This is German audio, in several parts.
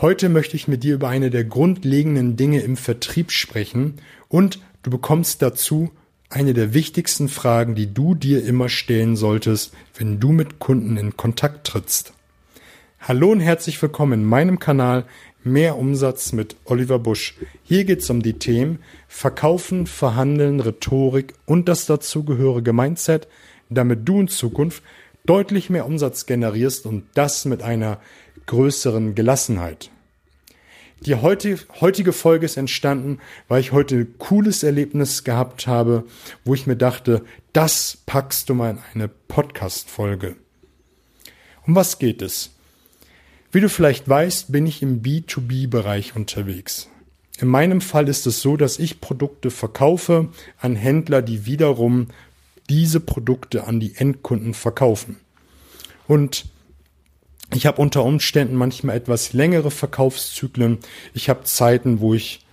Heute möchte ich mit dir über eine der grundlegenden Dinge im Vertrieb sprechen und du bekommst dazu eine der wichtigsten Fragen, die du dir immer stellen solltest, wenn du mit Kunden in Kontakt trittst. Hallo und herzlich willkommen in meinem Kanal Mehr Umsatz mit Oliver Busch. Hier geht es um die Themen Verkaufen, Verhandeln, Rhetorik und das dazugehörige Mindset, damit du in Zukunft deutlich mehr Umsatz generierst und das mit einer größeren Gelassenheit. Die heutige Folge ist entstanden, weil ich heute ein cooles Erlebnis gehabt habe, wo ich mir dachte, das packst du mal in eine Podcast-Folge. Um was geht es? Wie du vielleicht weißt, bin ich im B2B-Bereich unterwegs. In meinem Fall ist es so, dass ich Produkte verkaufe an Händler, die wiederum diese Produkte an die Endkunden verkaufen. Und ich habe unter Umständen manchmal etwas längere Verkaufszyklen. Ich habe Zeiten, wo ich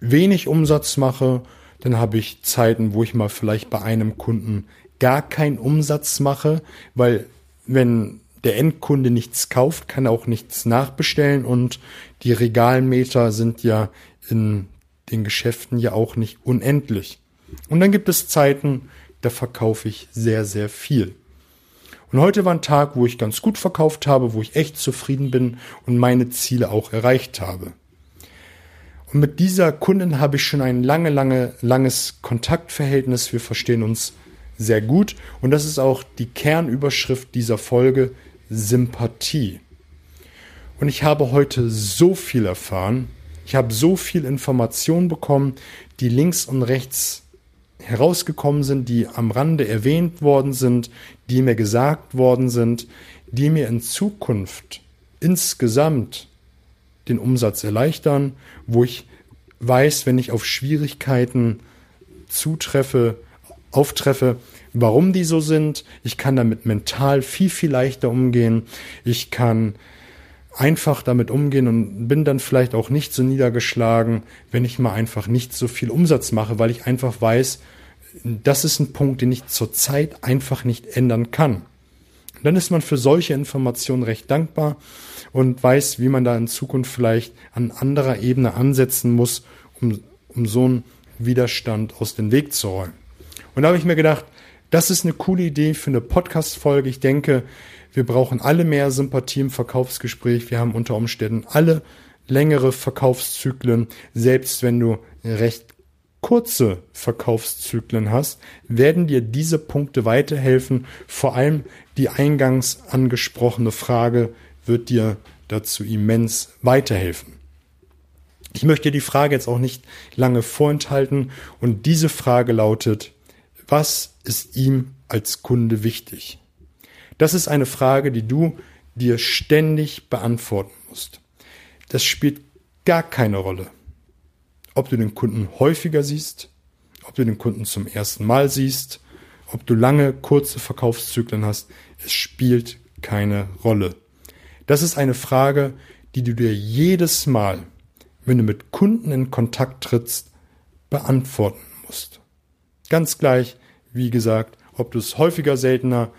wenig Umsatz mache. Dann habe ich Zeiten, wo ich mal vielleicht bei einem Kunden gar keinen Umsatz mache, weil wenn der Endkunde nichts kauft, kann er auch nichts nachbestellen und die Regalmeter sind ja in den Geschäften ja auch nicht unendlich. Und dann gibt es Zeiten, da verkaufe ich sehr, sehr viel. Und heute war ein Tag, wo ich ganz gut verkauft habe, wo ich echt zufrieden bin und meine Ziele auch erreicht habe. Und mit dieser Kundin habe ich schon ein lange, lange, langes Kontaktverhältnis. Wir verstehen uns sehr gut. Und das ist auch die Kernüberschrift dieser Folge, Sympathie. Und ich habe heute so viel erfahren. Ich habe so viel Information bekommen, die links und rechts herausgekommen sind, die am Rande erwähnt worden sind, die mir gesagt worden sind, die mir in Zukunft insgesamt den Umsatz erleichtern, wo ich weiß, wenn ich auf Schwierigkeiten zutreffe, auftreffe, warum die so sind. Ich kann damit mental viel, viel leichter umgehen. Ich kann einfach damit umgehen und bin dann vielleicht auch nicht so niedergeschlagen, wenn ich mal einfach nicht so viel Umsatz mache, weil ich einfach weiß, das ist ein Punkt, den ich zurzeit einfach nicht ändern kann. Dann ist man für solche Informationen recht dankbar und weiß, wie man da in Zukunft vielleicht an anderer Ebene ansetzen muss, um, um so einen Widerstand aus dem Weg zu räumen. Und da habe ich mir gedacht, das ist eine coole Idee für eine Podcast-Folge. Ich denke, wir brauchen alle mehr Sympathie im Verkaufsgespräch. Wir haben unter Umständen alle längere Verkaufszyklen, selbst wenn du recht kurze Verkaufszyklen hast, werden dir diese Punkte weiterhelfen. Vor allem die eingangs angesprochene Frage wird dir dazu immens weiterhelfen. Ich möchte die Frage jetzt auch nicht lange vorenthalten und diese Frage lautet, was ist ihm als Kunde wichtig? Das ist eine Frage, die du dir ständig beantworten musst. Das spielt gar keine Rolle, ob du den Kunden häufiger siehst, ob du den Kunden zum ersten Mal siehst, ob du lange, kurze Verkaufszyklen hast, es spielt keine Rolle. Das ist eine Frage, die du dir jedes Mal, wenn du mit Kunden in Kontakt trittst, beantworten musst. Ganz gleich, wie gesagt, ob du es häufiger, seltener,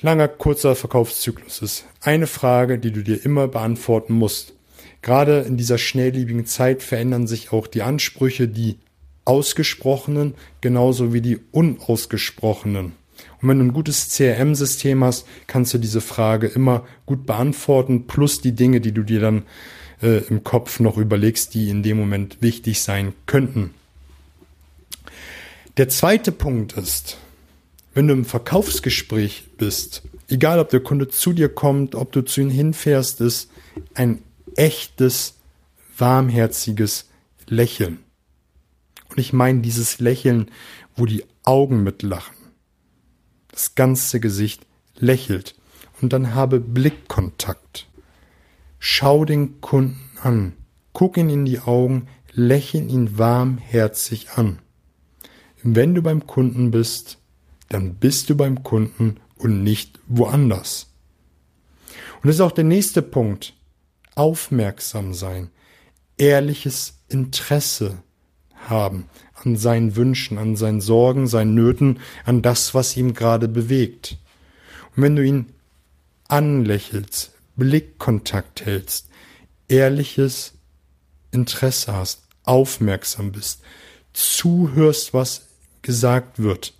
langer, kurzer Verkaufszyklus ist. Eine Frage, die du dir immer beantworten musst. Gerade in dieser schnelllebigen Zeit verändern sich auch die Ansprüche, die ausgesprochenen genauso wie die unausgesprochenen. Und wenn du ein gutes CRM-System hast, kannst du diese Frage immer gut beantworten, plus die Dinge, die du dir dann äh, im Kopf noch überlegst, die in dem Moment wichtig sein könnten. Der zweite Punkt ist, wenn du im Verkaufsgespräch bist, egal ob der Kunde zu dir kommt, ob du zu ihm hinfährst, ist ein echtes, warmherziges Lächeln. Und ich meine dieses Lächeln, wo die Augen mitlachen. Das ganze Gesicht lächelt. Und dann habe Blickkontakt. Schau den Kunden an. Guck ihn in die Augen, lächeln ihn warmherzig an. Wenn du beim Kunden bist, dann bist du beim Kunden und nicht woanders. Und das ist auch der nächste Punkt aufmerksam sein, ehrliches Interesse haben an seinen Wünschen, an seinen Sorgen, seinen Nöten, an das, was ihm gerade bewegt. Und wenn du ihn anlächelst, Blickkontakt hältst, ehrliches Interesse hast, aufmerksam bist, zuhörst, was gesagt wird,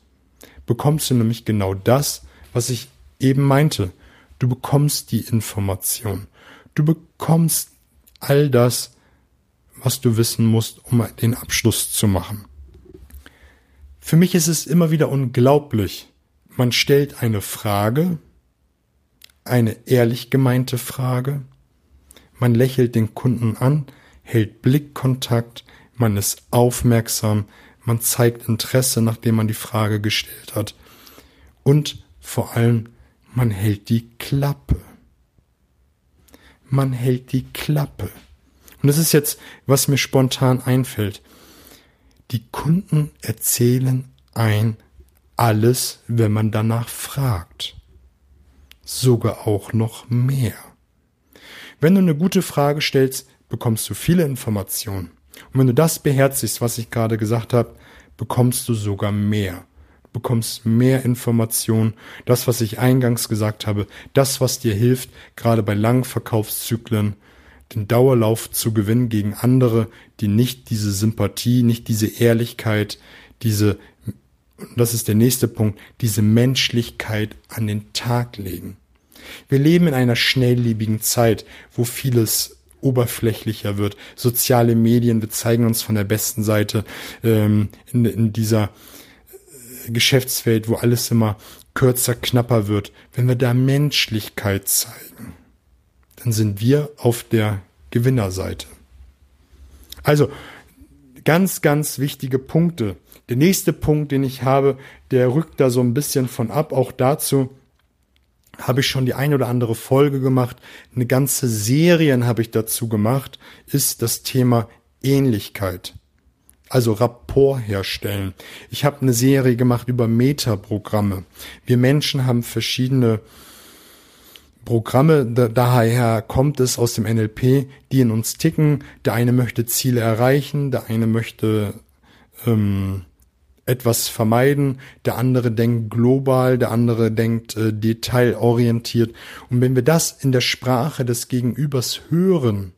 bekommst du nämlich genau das, was ich eben meinte. Du bekommst die Information. Du bekommst all das, was du wissen musst, um den Abschluss zu machen. Für mich ist es immer wieder unglaublich. Man stellt eine Frage, eine ehrlich gemeinte Frage, man lächelt den Kunden an, hält Blickkontakt, man ist aufmerksam, man zeigt Interesse, nachdem man die Frage gestellt hat. Und vor allem, man hält die Klappe. Man hält die Klappe. Und das ist jetzt, was mir spontan einfällt. Die Kunden erzählen ein alles, wenn man danach fragt. Sogar auch noch mehr. Wenn du eine gute Frage stellst, bekommst du viele Informationen. Und wenn du das beherzigst, was ich gerade gesagt habe, bekommst du sogar mehr. Du bekommst mehr Informationen. Das, was ich eingangs gesagt habe, das, was dir hilft, gerade bei langen Verkaufszyklen, den Dauerlauf zu gewinnen gegen andere, die nicht diese Sympathie, nicht diese Ehrlichkeit, diese, das ist der nächste Punkt, diese Menschlichkeit an den Tag legen. Wir leben in einer schnelllebigen Zeit, wo vieles oberflächlicher wird. Soziale Medien, wir zeigen uns von der besten Seite ähm, in, in dieser äh, Geschäftswelt, wo alles immer kürzer, knapper wird. Wenn wir da Menschlichkeit zeigen, dann sind wir auf der Gewinnerseite. Also, ganz, ganz wichtige Punkte. Der nächste Punkt, den ich habe, der rückt da so ein bisschen von ab. Auch dazu habe ich schon die ein oder andere Folge gemacht. Eine ganze Serien habe ich dazu gemacht, ist das Thema Ähnlichkeit. Also Rapport herstellen. Ich habe eine Serie gemacht über Metaprogramme. Wir Menschen haben verschiedene Programme, daher kommt es aus dem NLP, die in uns ticken. Der eine möchte Ziele erreichen, der eine möchte ähm, etwas vermeiden, der andere denkt global, der andere denkt äh, detailorientiert. Und wenn wir das in der Sprache des Gegenübers hören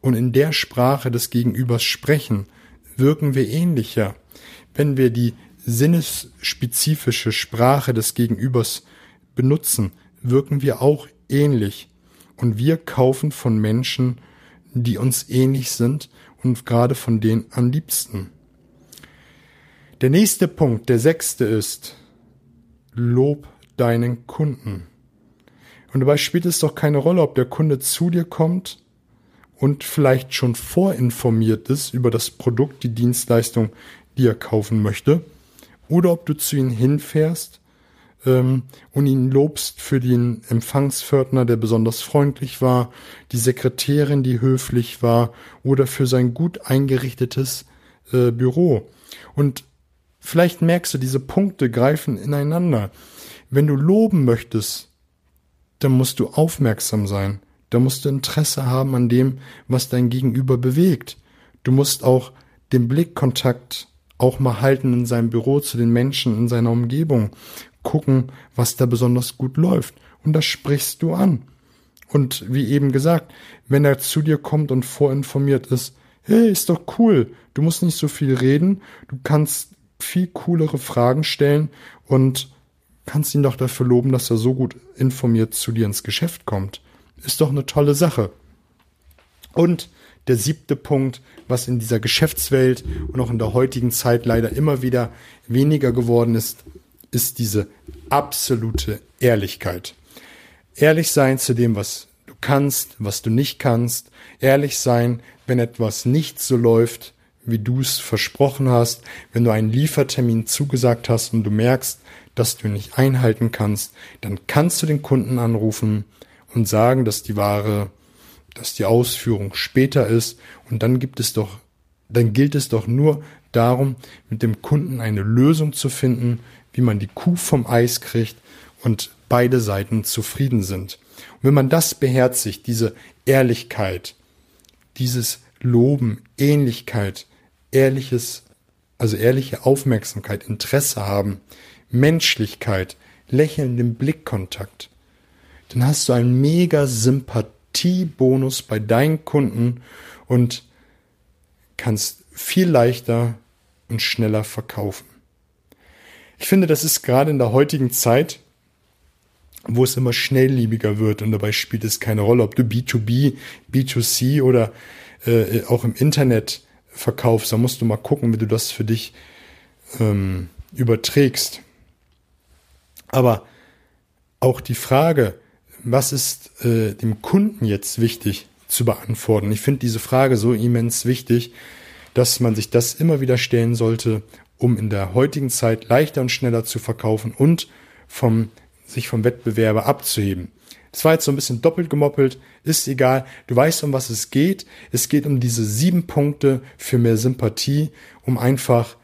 und in der Sprache des Gegenübers sprechen, wirken wir ähnlicher. Wenn wir die sinnesspezifische Sprache des Gegenübers benutzen, wirken wir auch ähnlich. Und wir kaufen von Menschen, die uns ähnlich sind und gerade von denen am liebsten. Der nächste Punkt, der sechste ist, lob deinen Kunden. Und dabei spielt es doch keine Rolle, ob der Kunde zu dir kommt und vielleicht schon vorinformiert ist über das Produkt, die Dienstleistung, die er kaufen möchte, oder ob du zu ihm hinfährst ähm, und ihn lobst für den Empfangspförtner, der besonders freundlich war, die Sekretärin, die höflich war, oder für sein gut eingerichtetes äh, Büro. Und vielleicht merkst du, diese Punkte greifen ineinander. Wenn du loben möchtest, dann musst du aufmerksam sein. Da musst du Interesse haben an dem, was dein Gegenüber bewegt. Du musst auch den Blickkontakt auch mal halten in seinem Büro zu den Menschen in seiner Umgebung gucken, was da besonders gut läuft. Und das sprichst du an. Und wie eben gesagt, wenn er zu dir kommt und vorinformiert ist, hey, ist doch cool, du musst nicht so viel reden, du kannst viel coolere Fragen stellen und kannst ihn doch dafür loben, dass er so gut informiert zu dir ins Geschäft kommt. Ist doch eine tolle Sache. Und der siebte Punkt, was in dieser Geschäftswelt und auch in der heutigen Zeit leider immer wieder weniger geworden ist, ist diese absolute Ehrlichkeit. Ehrlich sein zu dem, was du kannst, was du nicht kannst. Ehrlich sein, wenn etwas nicht so läuft, wie du es versprochen hast. Wenn du einen Liefertermin zugesagt hast und du merkst, dass du ihn nicht einhalten kannst, dann kannst du den Kunden anrufen und sagen, dass die Ware, dass die Ausführung später ist. Und dann gibt es doch, dann gilt es doch nur darum, mit dem Kunden eine Lösung zu finden, wie man die Kuh vom Eis kriegt und beide Seiten zufrieden sind. Und wenn man das beherzigt, diese Ehrlichkeit, dieses Loben, Ähnlichkeit, ehrliches, also ehrliche Aufmerksamkeit, Interesse haben, Menschlichkeit, lächelnden Blickkontakt, dann hast du einen mega Sympathiebonus bei deinen Kunden und kannst viel leichter und schneller verkaufen. Ich finde, das ist gerade in der heutigen Zeit, wo es immer schnelllebiger wird und dabei spielt es keine Rolle, ob du B2B, B2C oder äh, auch im Internet verkaufst. Da musst du mal gucken, wie du das für dich ähm, überträgst. Aber auch die Frage, was ist äh, dem Kunden jetzt wichtig zu beantworten? Ich finde diese Frage so immens wichtig, dass man sich das immer wieder stellen sollte, um in der heutigen Zeit leichter und schneller zu verkaufen und vom, sich vom Wettbewerber abzuheben. Das war jetzt so ein bisschen doppelt gemoppelt, ist egal. Du weißt, um was es geht. Es geht um diese sieben Punkte für mehr Sympathie, um einfach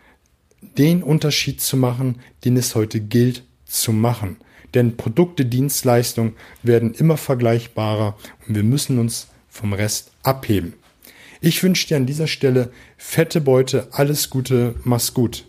den Unterschied zu machen, den es heute gilt zu machen. Denn Produkte, Dienstleistungen werden immer vergleichbarer und wir müssen uns vom Rest abheben. Ich wünsche dir an dieser Stelle fette Beute, alles Gute, mach's gut.